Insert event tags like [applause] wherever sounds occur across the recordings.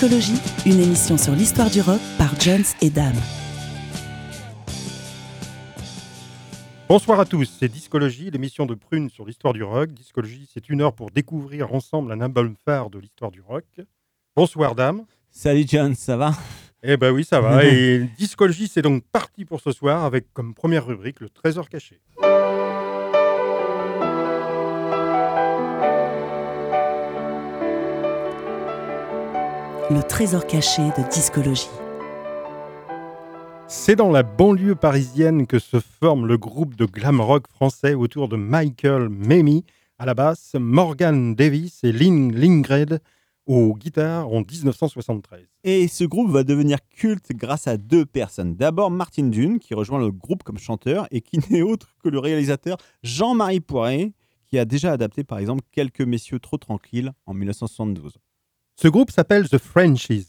Discologie, une émission sur l'histoire du rock par Jones et Dame. Bonsoir à tous, c'est Discologie, l'émission de Prune sur l'histoire du rock. Discologie, c'est une heure pour découvrir ensemble un album phare de l'histoire du rock. Bonsoir Dame. Salut John, ça va? Eh ben oui, ça va. [laughs] et Discologie, c'est donc parti pour ce soir avec comme première rubrique le trésor caché. Le trésor caché de discologie. C'est dans la banlieue parisienne que se forme le groupe de glam rock français autour de Michael Mamie à la basse, Morgan Davis et Lynn Lingred aux guitares en 1973. Et ce groupe va devenir culte grâce à deux personnes. D'abord Martin Dune, qui rejoint le groupe comme chanteur et qui [laughs] n'est autre que le réalisateur Jean-Marie Poiret, qui a déjà adapté par exemple Quelques messieurs trop tranquilles en 1972. Ce groupe s'appelle The Frenchies.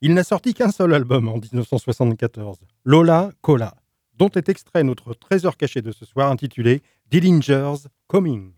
Il n'a sorti qu'un seul album en 1974, Lola Cola, dont est extrait notre trésor caché de ce soir intitulé Dillinger's Coming.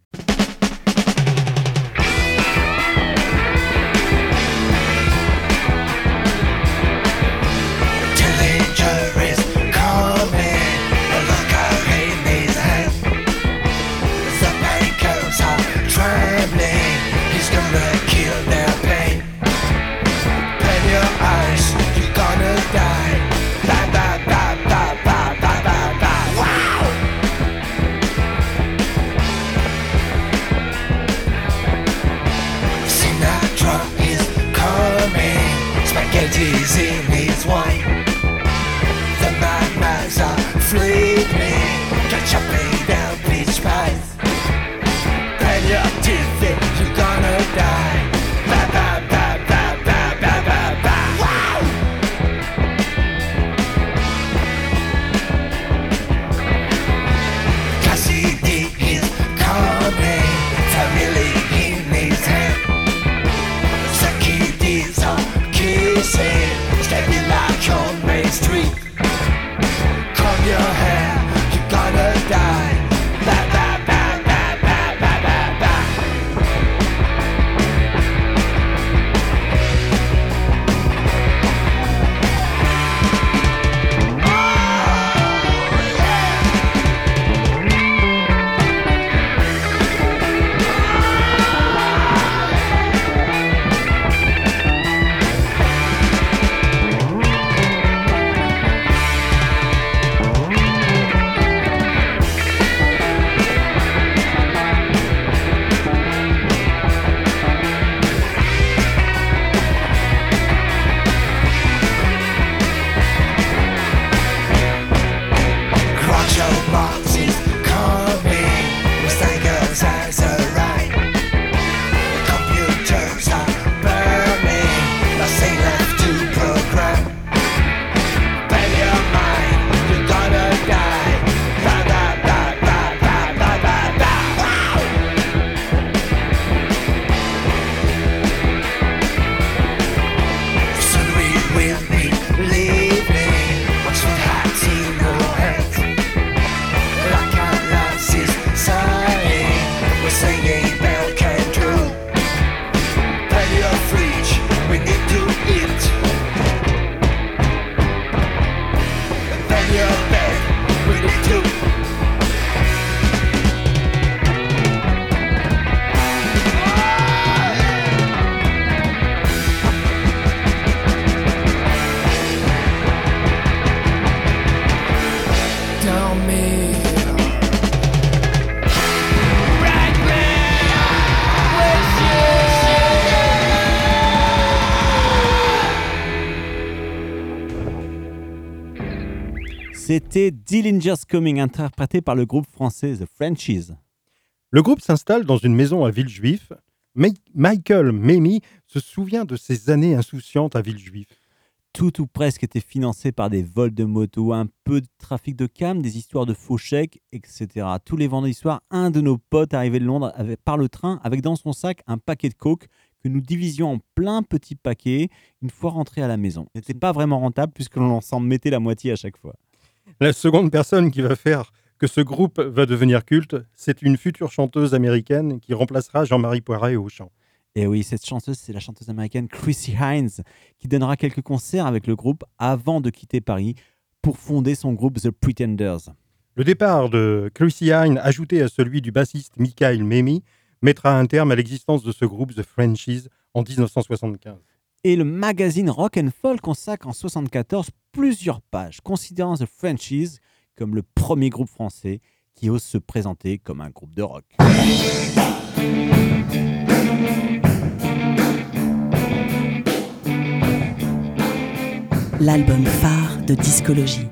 C'était Dillinger's Coming, interprété par le groupe français The Frenchies. Le groupe s'installe dans une maison à Villejuif. Ma- Michael Mamie se souvient de ces années insouciantes à Villejuif. Tout ou presque était financé par des vols de motos, un peu de trafic de cam, des histoires de faux chèques, etc. Tous les vendredis soirs, un de nos potes arrivait de Londres par le train avec dans son sac un paquet de coke que nous divisions en plein petits paquets une fois rentrés à la maison. Ce n'était pas vraiment rentable puisque l'on s'en mettait la moitié à chaque fois. La seconde personne qui va faire que ce groupe va devenir culte, c'est une future chanteuse américaine qui remplacera Jean-Marie Poiret au chant. Et oui, cette chanteuse, c'est la chanteuse américaine Chrissy Hines qui donnera quelques concerts avec le groupe avant de quitter Paris pour fonder son groupe The Pretenders. Le départ de Chrissy Hine, ajouté à celui du bassiste Michael Memmi, mettra un terme à l'existence de ce groupe The Frenchies en 1975. Et le magazine Rock and Folk consacre en 74 plusieurs pages, considérant The Frenchies comme le premier groupe français qui ose se présenter comme un groupe de rock. L'album phare de discologie.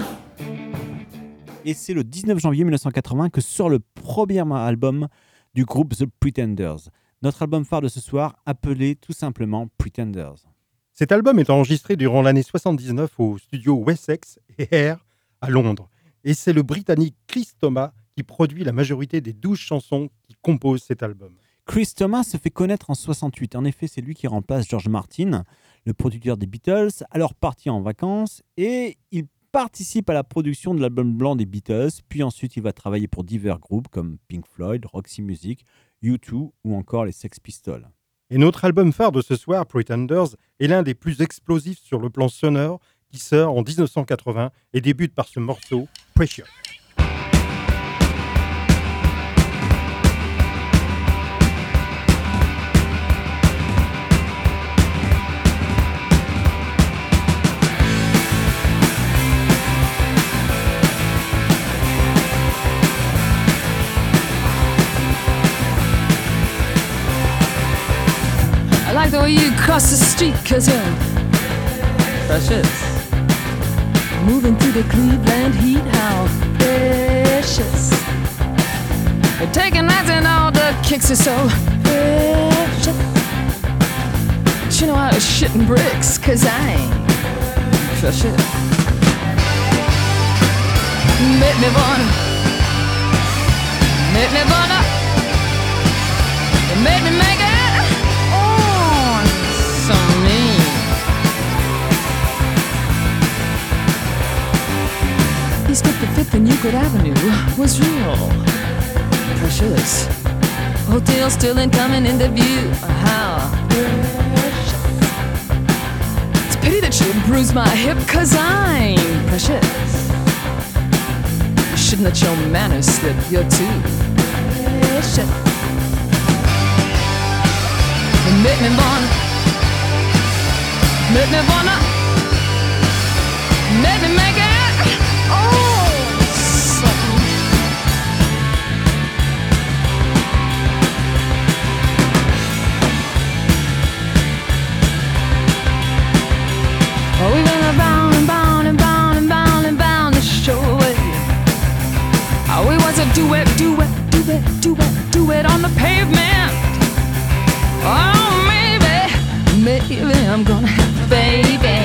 Et c'est le 19 janvier 1980 que sort le premier album du groupe The Pretenders. Notre album phare de ce soir, appelé tout simplement Pretenders. Cet album est enregistré durant l'année 79 au studio Wessex et Air à Londres. Et c'est le Britannique Chris Thomas qui produit la majorité des 12 chansons qui composent cet album. Chris Thomas se fait connaître en 68. En effet, c'est lui qui remplace George Martin, le producteur des Beatles, alors parti en vacances, et il participe à la production de l'album blanc des Beatles, puis ensuite il va travailler pour divers groupes comme Pink Floyd, Roxy Music, U2 ou encore les Sex Pistols. Et notre album phare de ce soir, Pretenders, est l'un des plus explosifs sur le plan sonore qui sort en 1980 et débute par ce morceau, Pressure. Way you cross the street, cause you're precious. Moving through the Cleveland heat, how precious. You're taking nights and all the kicks are so precious. But you know I was shitting bricks, cause I ain't precious. Make me wanna, 55th and Euclid Avenue was real precious. Hotel still ain't coming into view. How precious. It's a pity that you bruised my hip, cause I'm precious. You shouldn't let your manners slip, you're too precious. Make me wanna, make me wanna, make me make it. do it, do it, do it, do it, do it on the pavement. Oh, maybe, maybe I'm gonna have a baby.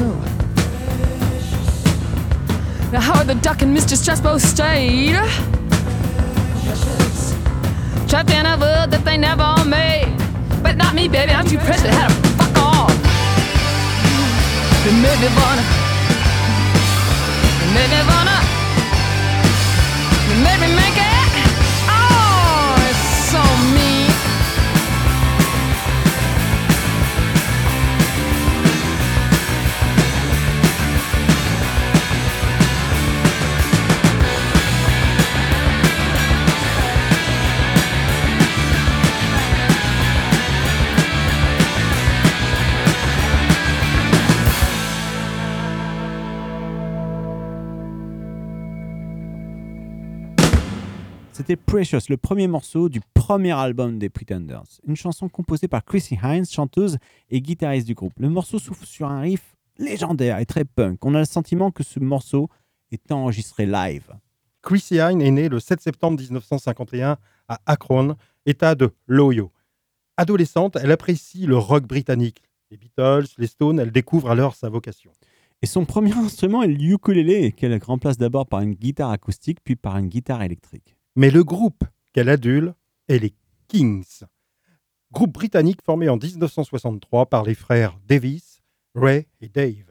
So Now Howard the Duck and Mr. Strasbo stayed? Trapped in a world that they never made. But not me, baby, I'm too precious, had to fuck off You made me wanna You made me wanna. You made me make it Precious, le premier morceau du premier album des Pretenders. Une chanson composée par Chrissy Hines, chanteuse et guitariste du groupe. Le morceau souffle sur un riff légendaire et très punk. On a le sentiment que ce morceau est enregistré live. Chrissy Hine est née le 7 septembre 1951 à Akron, état de l'Ohio. Adolescente, elle apprécie le rock britannique. Les Beatles, les Stones, elle découvre alors sa vocation. Et son premier [laughs] instrument est le ukulélé, qu'elle remplace d'abord par une guitare acoustique, puis par une guitare électrique. Mais le groupe qu'elle adule est les Kings. Groupe britannique formé en 1963 par les frères Davis, Ray et Dave.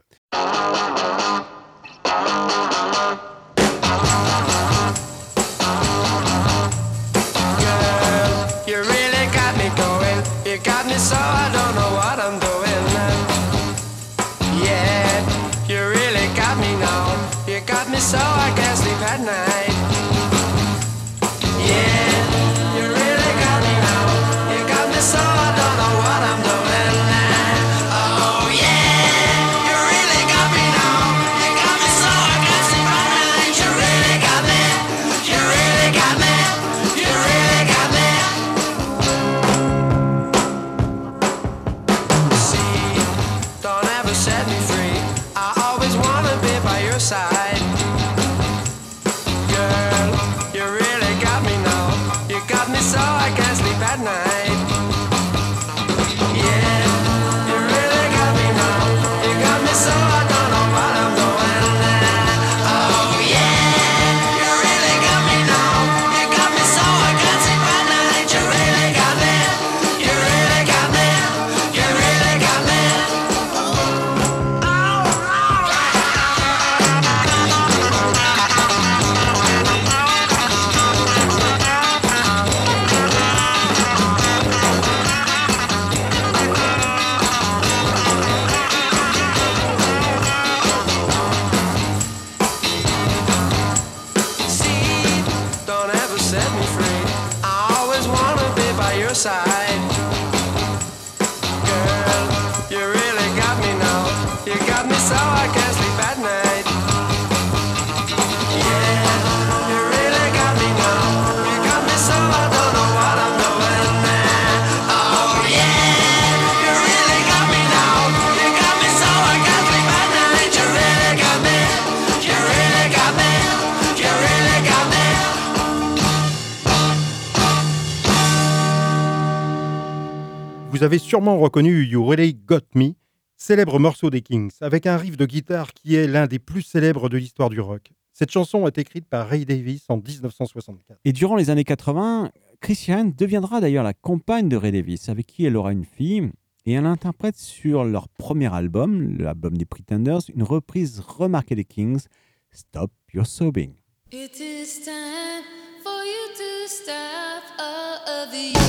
Sûrement reconnu You Really Got Me, célèbre morceau des Kings, avec un riff de guitare qui est l'un des plus célèbres de l'histoire du rock. Cette chanson est écrite par Ray Davis en 1964. Et durant les années 80, Christiane deviendra d'ailleurs la compagne de Ray Davis, avec qui elle aura une fille. Et elle interprète sur leur premier album, l'album des Pretenders, une reprise remarquée des Kings, Stop Your Sobbing. It is time for you to stop all of your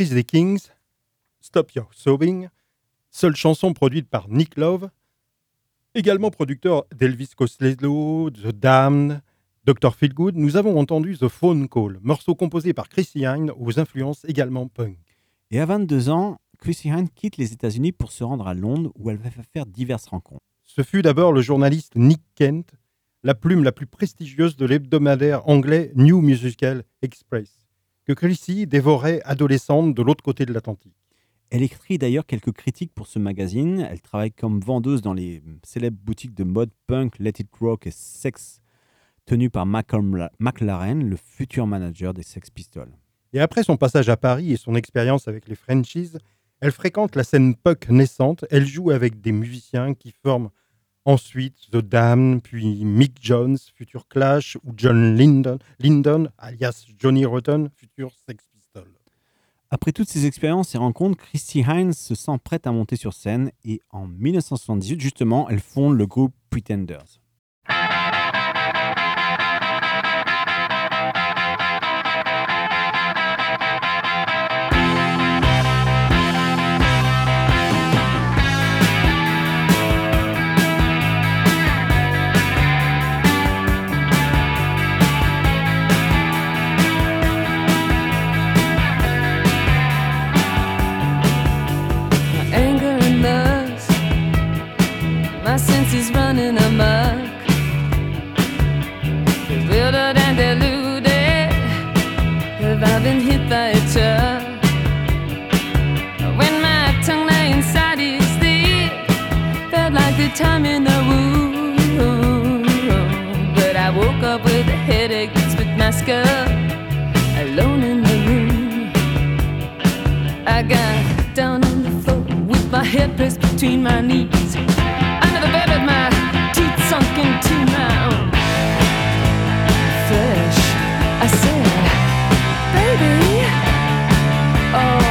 reprise des Kings, Stop Your Sobbing, seule chanson produite par Nick Love, également producteur d'Elvis Costello, The Damned, Dr. Feelgood, nous avons entendu The Phone Call, morceau composé par Chrissy Hine aux influences également punk. Et à 22 ans, Chrissy Hine quitte les États-Unis pour se rendre à Londres où elle va faire diverses rencontres. Ce fut d'abord le journaliste Nick Kent, la plume la plus prestigieuse de l'hebdomadaire anglais New Musical Express, que Chrissy dévorait adolescente de l'autre côté de l'Atlantique. Elle écrit d'ailleurs quelques critiques pour ce magazine. Elle travaille comme vendeuse dans les célèbres boutiques de mode punk, Let It Rock et Sex, tenues par Malcolm McLaren, le futur manager des Sex Pistols. Et après son passage à Paris et son expérience avec les Frenchies, elle fréquente la scène punk naissante. Elle joue avec des musiciens qui forment ensuite The Damned, puis Mick Jones, futur Clash, ou John Lyndon, alias Johnny Rotten, futur Sex Pistols. Après toutes ces expériences et rencontres, Christy Hines se sent prête à monter sur scène et en 1978, justement, elle fonde le groupe Pretenders. Time in the womb. But I woke up with a headache that split my skull, alone in the room. I got down on the floor with my head pressed between my knees. Under the bed with my teeth sunk into my own flesh. I said, baby, oh,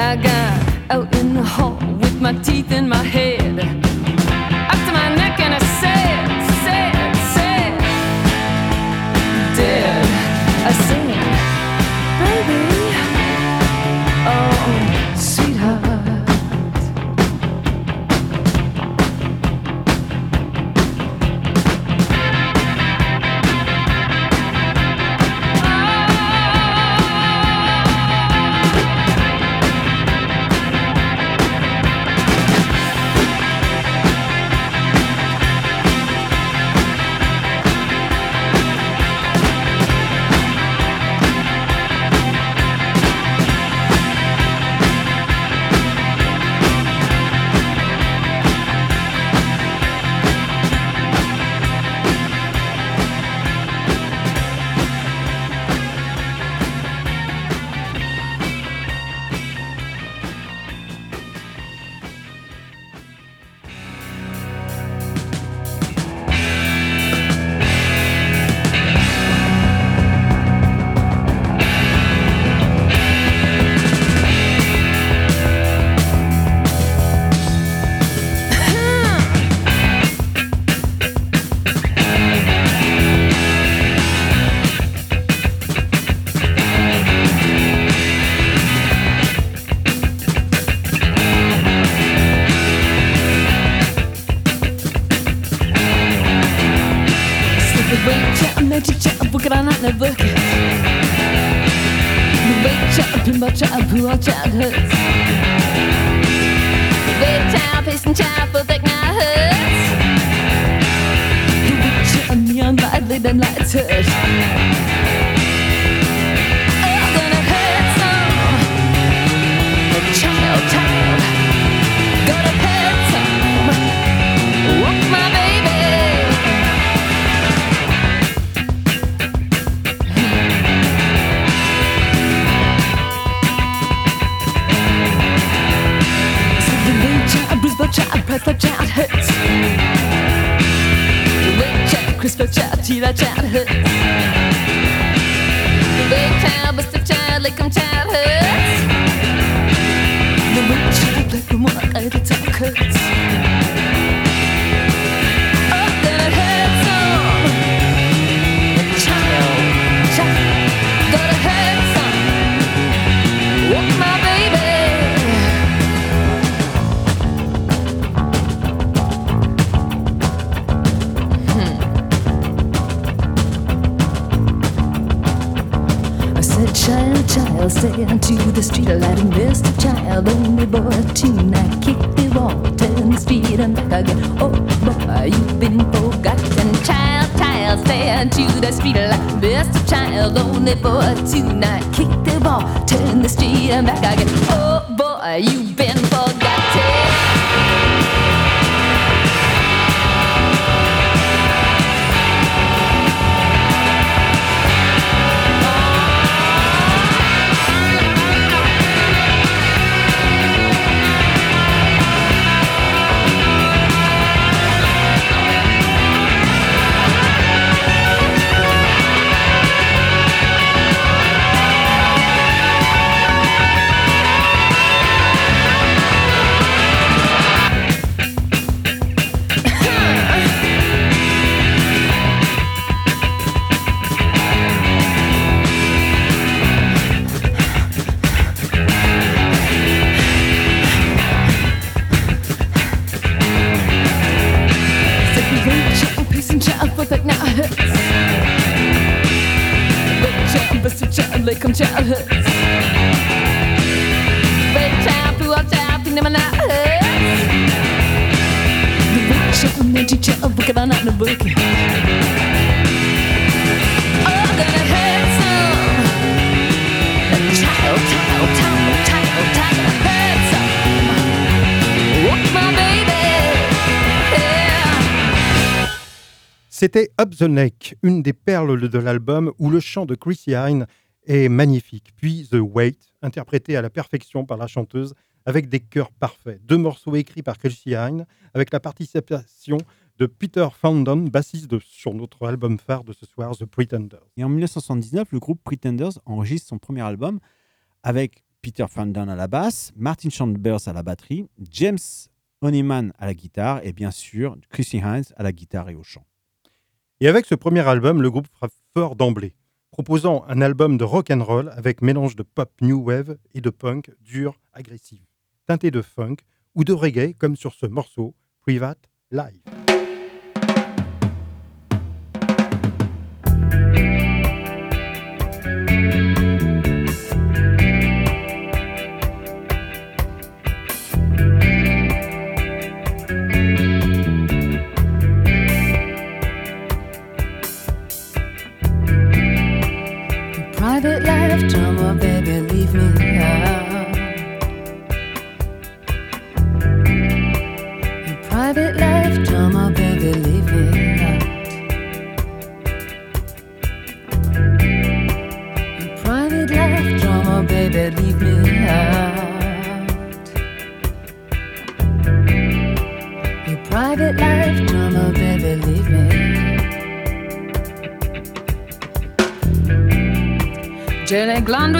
I got out in the hall with my teeth in my head. Up to my neck, and I said, said, said, dead. I said, baby. C'était Up the Neck, une des perles de l'album où le chant de Chrissy Hine est magnifique. Puis The Wait, interprété à la perfection par la chanteuse avec des chœurs parfaits. Deux morceaux écrits par Chrissy Hine avec la participation de Peter Foundon, bassiste sur notre album phare de ce soir, The Pretenders. Et en 1979, le groupe Pretenders enregistre son premier album avec Peter Foundon à la basse, Martin Chambers à la batterie, James Honeyman à la guitare et bien sûr Chrissy Hines à la guitare et au chant. Et avec ce premier album, le groupe frappe fort d'emblée, proposant un album de rock and roll avec mélange de pop new wave et de punk dur, agressif, teinté de funk ou de reggae comme sur ce morceau Private Live. Drama, baby, leave me out. Private life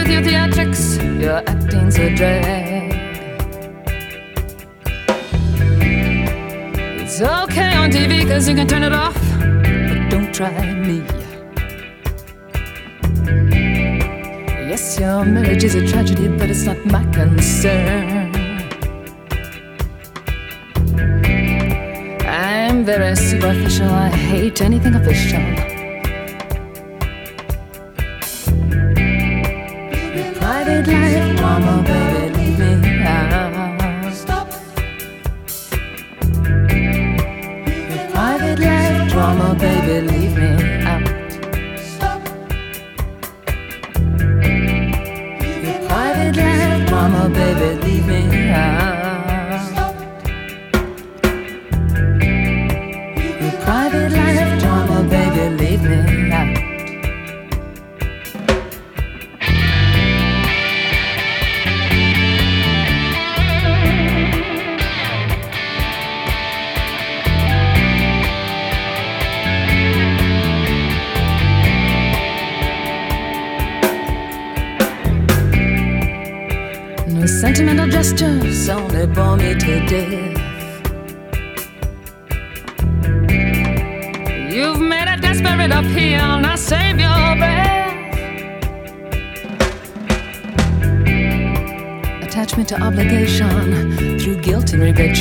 your theatrics, your acting's a drag. It's okay on TV cause you can turn it off, but don't try me. Yes, your marriage is a tragedy, but it's not my concern. I'm very superficial, I hate anything official.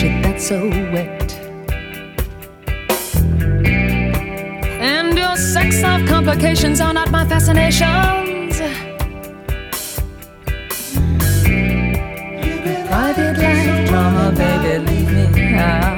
And that's so wet. And your sex of complications are not my fascinations. Private life drama, baby, leave me out.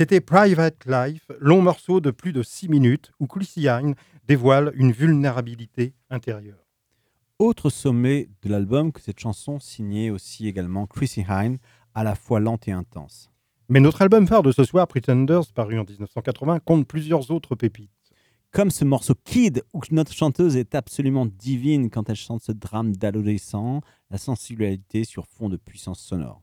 C'était Private Life, long morceau de plus de 6 minutes où Chrissy Hine dévoile une vulnérabilité intérieure. Autre sommet de l'album que cette chanson signait aussi également Chrissy Hine, à la fois lente et intense. Mais notre album phare de ce soir, Pretenders, paru en 1980, compte plusieurs autres pépites comme ce morceau Kid, où notre chanteuse est absolument divine quand elle chante ce drame d'adolescent, la sensibilité sur fond de puissance sonore.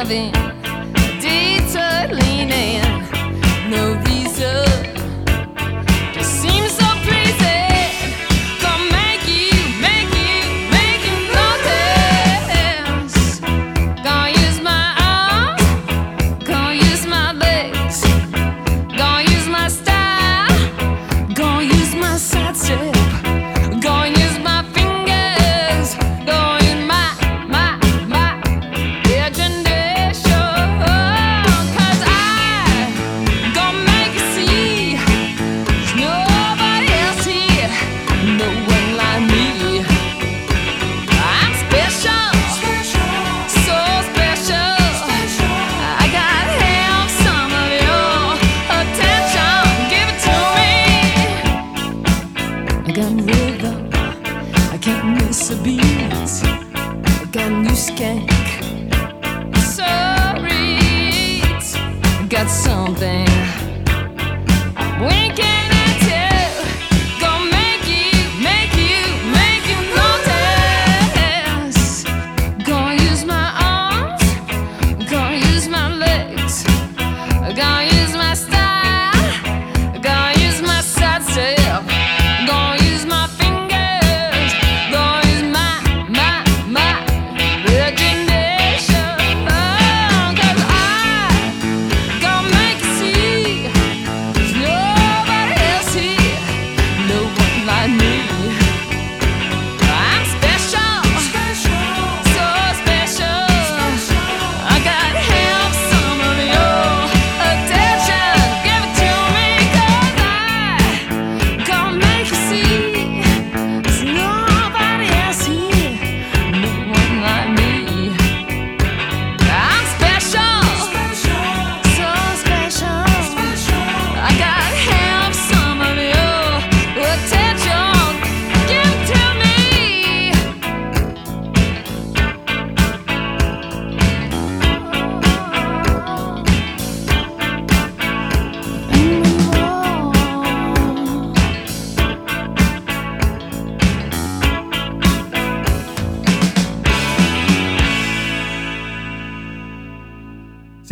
sabe.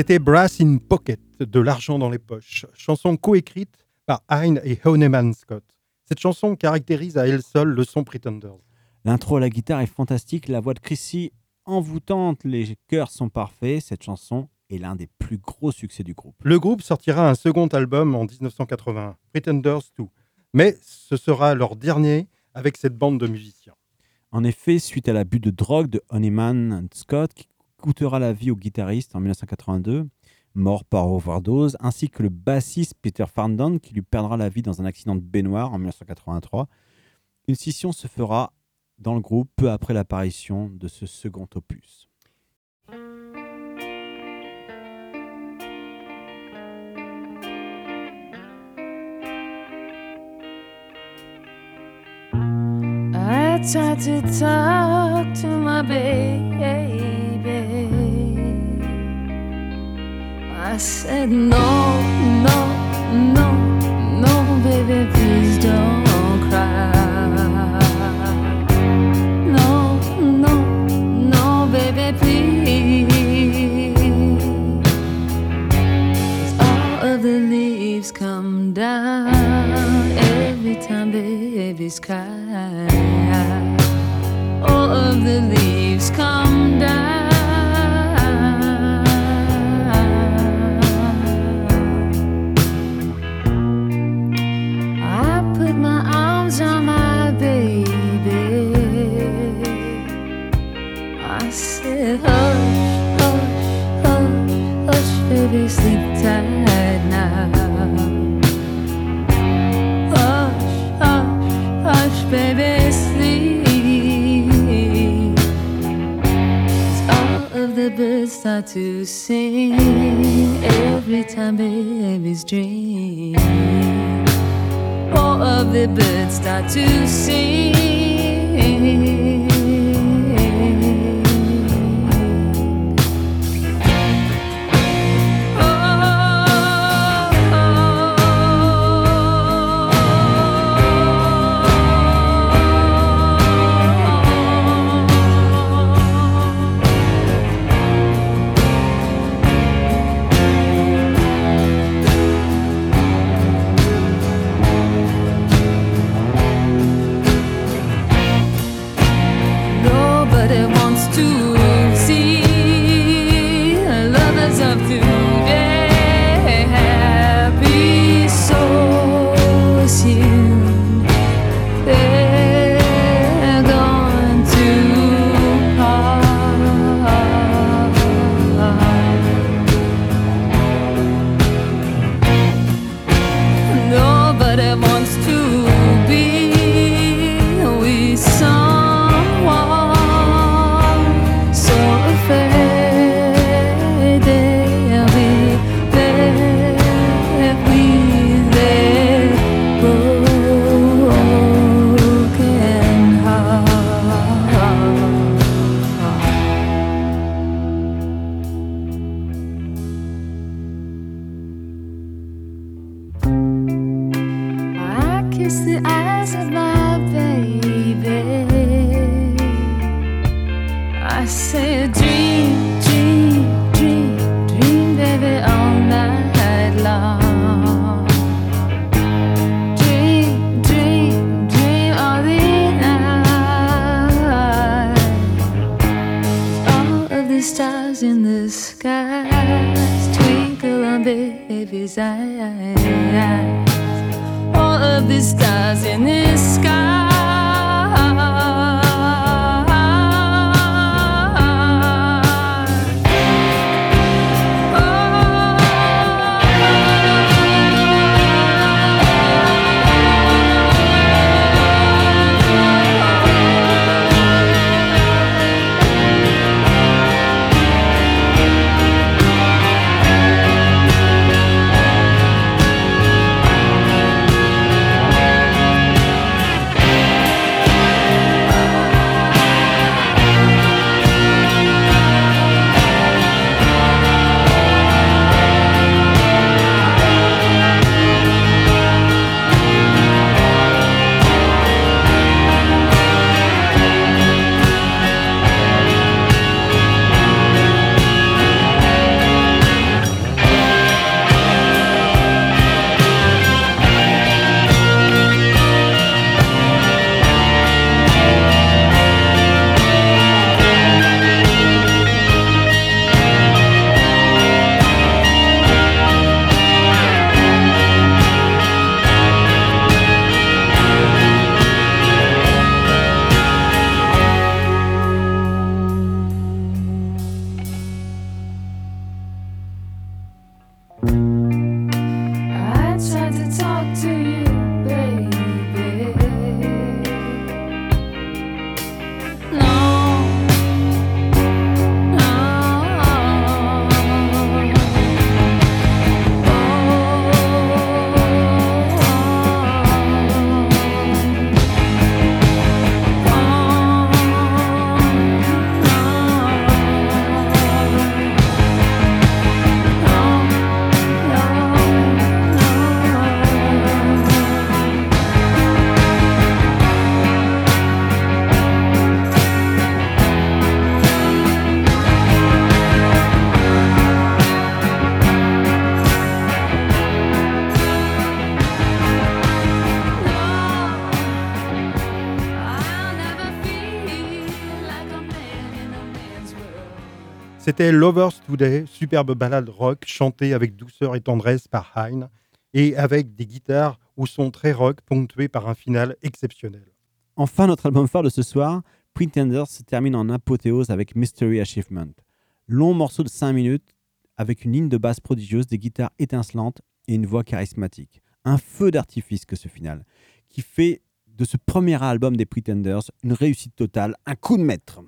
C'était Brass in Pocket, de l'argent dans les poches, chanson coécrite par Hein et Honeyman Scott. Cette chanson caractérise à elle seule le son Pretenders. L'intro à la guitare est fantastique, la voix de Chrissy envoûtante, les chœurs sont parfaits. Cette chanson est l'un des plus gros succès du groupe. Le groupe sortira un second album en 1981, Pretenders 2, mais ce sera leur dernier avec cette bande de musiciens. En effet, suite à l'abus de drogue de Honeyman Scott, qui coûtera la vie au guitariste en 1982, mort par overdose, ainsi que le bassiste Peter Farndon, qui lui perdra la vie dans un accident de baignoire en 1983, une scission se fera dans le groupe peu après l'apparition de ce second opus. I said, No, no, no, no, baby, start to sing every time babies dream. All of the birds start to sing. C'était Lovers Today, superbe ballade rock chantée avec douceur et tendresse par Hein et avec des guitares au son très rock ponctué par un final exceptionnel. Enfin, notre album phare de ce soir, Pretenders, se termine en apothéose avec Mystery Achievement. Long morceau de 5 minutes avec une ligne de basse prodigieuse, des guitares étincelantes et une voix charismatique. Un feu d'artifice que ce final, qui fait de ce premier album des Pretenders une réussite totale, un coup de maître.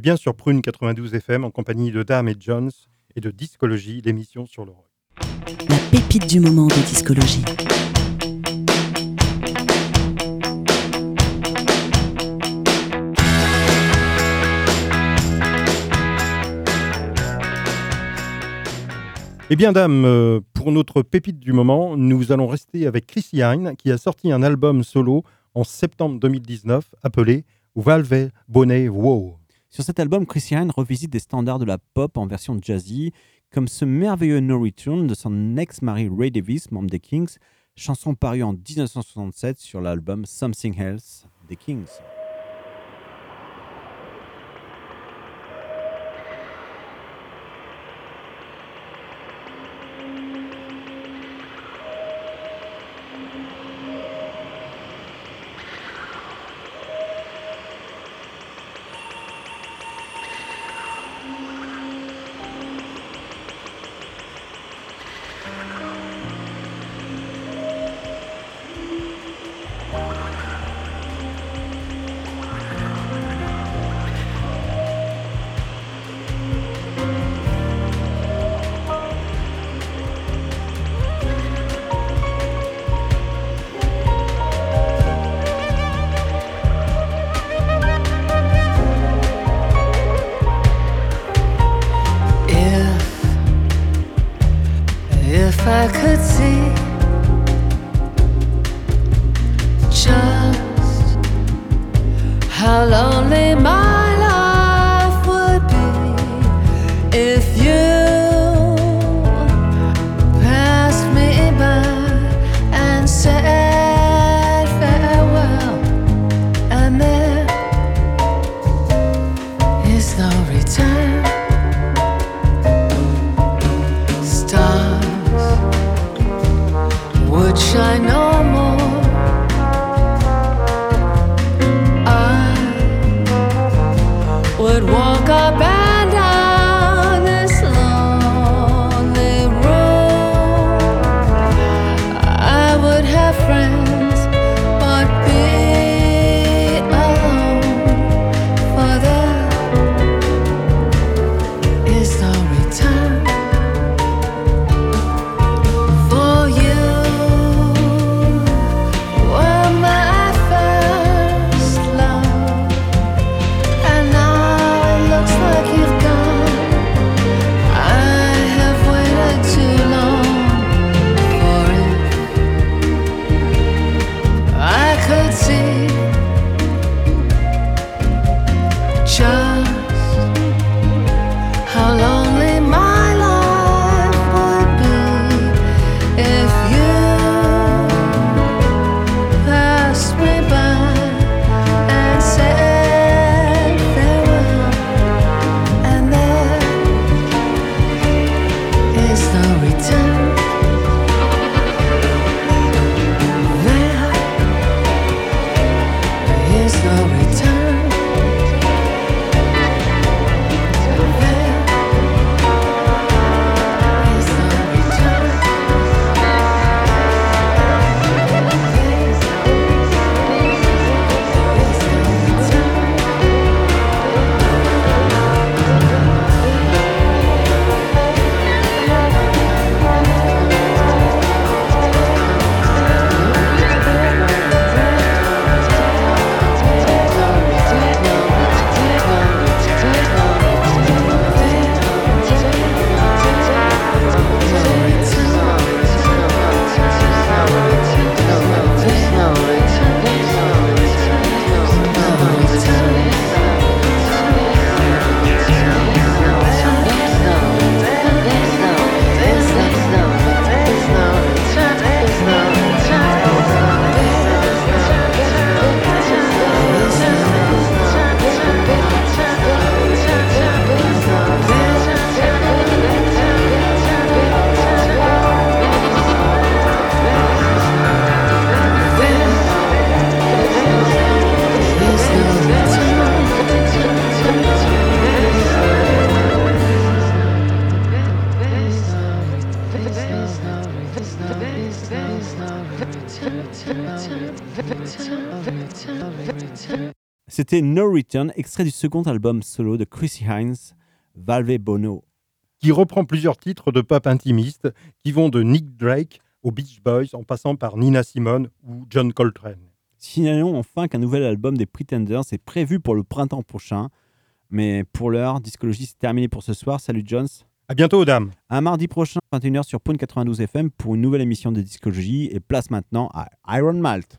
êtes bien sur Prune 92 FM en compagnie de Dame et Jones et de Discologie, l'émission sur le rock. La pépite du moment de Discologie. Eh bien, dame, euh, pour notre pépite du moment, nous allons rester avec Chrissy Hine, qui a sorti un album solo en septembre 2019 appelé Valve Bonnet Wow. Sur cet album, Christian revisite des standards de la pop en version jazzy, comme ce merveilleux No Return de son ex-mari Ray Davis, membre des Kings, chanson parue en 1967 sur l'album Something Else des Kings. C'était No Return, extrait du second album solo de Chrissy Hines, Valve Bono. qui reprend plusieurs titres de pop intimiste qui vont de Nick Drake aux Beach Boys en passant par Nina Simone ou John Coltrane. Signalons enfin qu'un nouvel album des Pretenders est prévu pour le printemps prochain. Mais pour l'heure, Discologie, c'est terminé pour ce soir. Salut Jones. À bientôt, dames. Un mardi prochain, 21h sur Point 92 FM pour une nouvelle émission de Discologie. Et place maintenant à Iron Malt.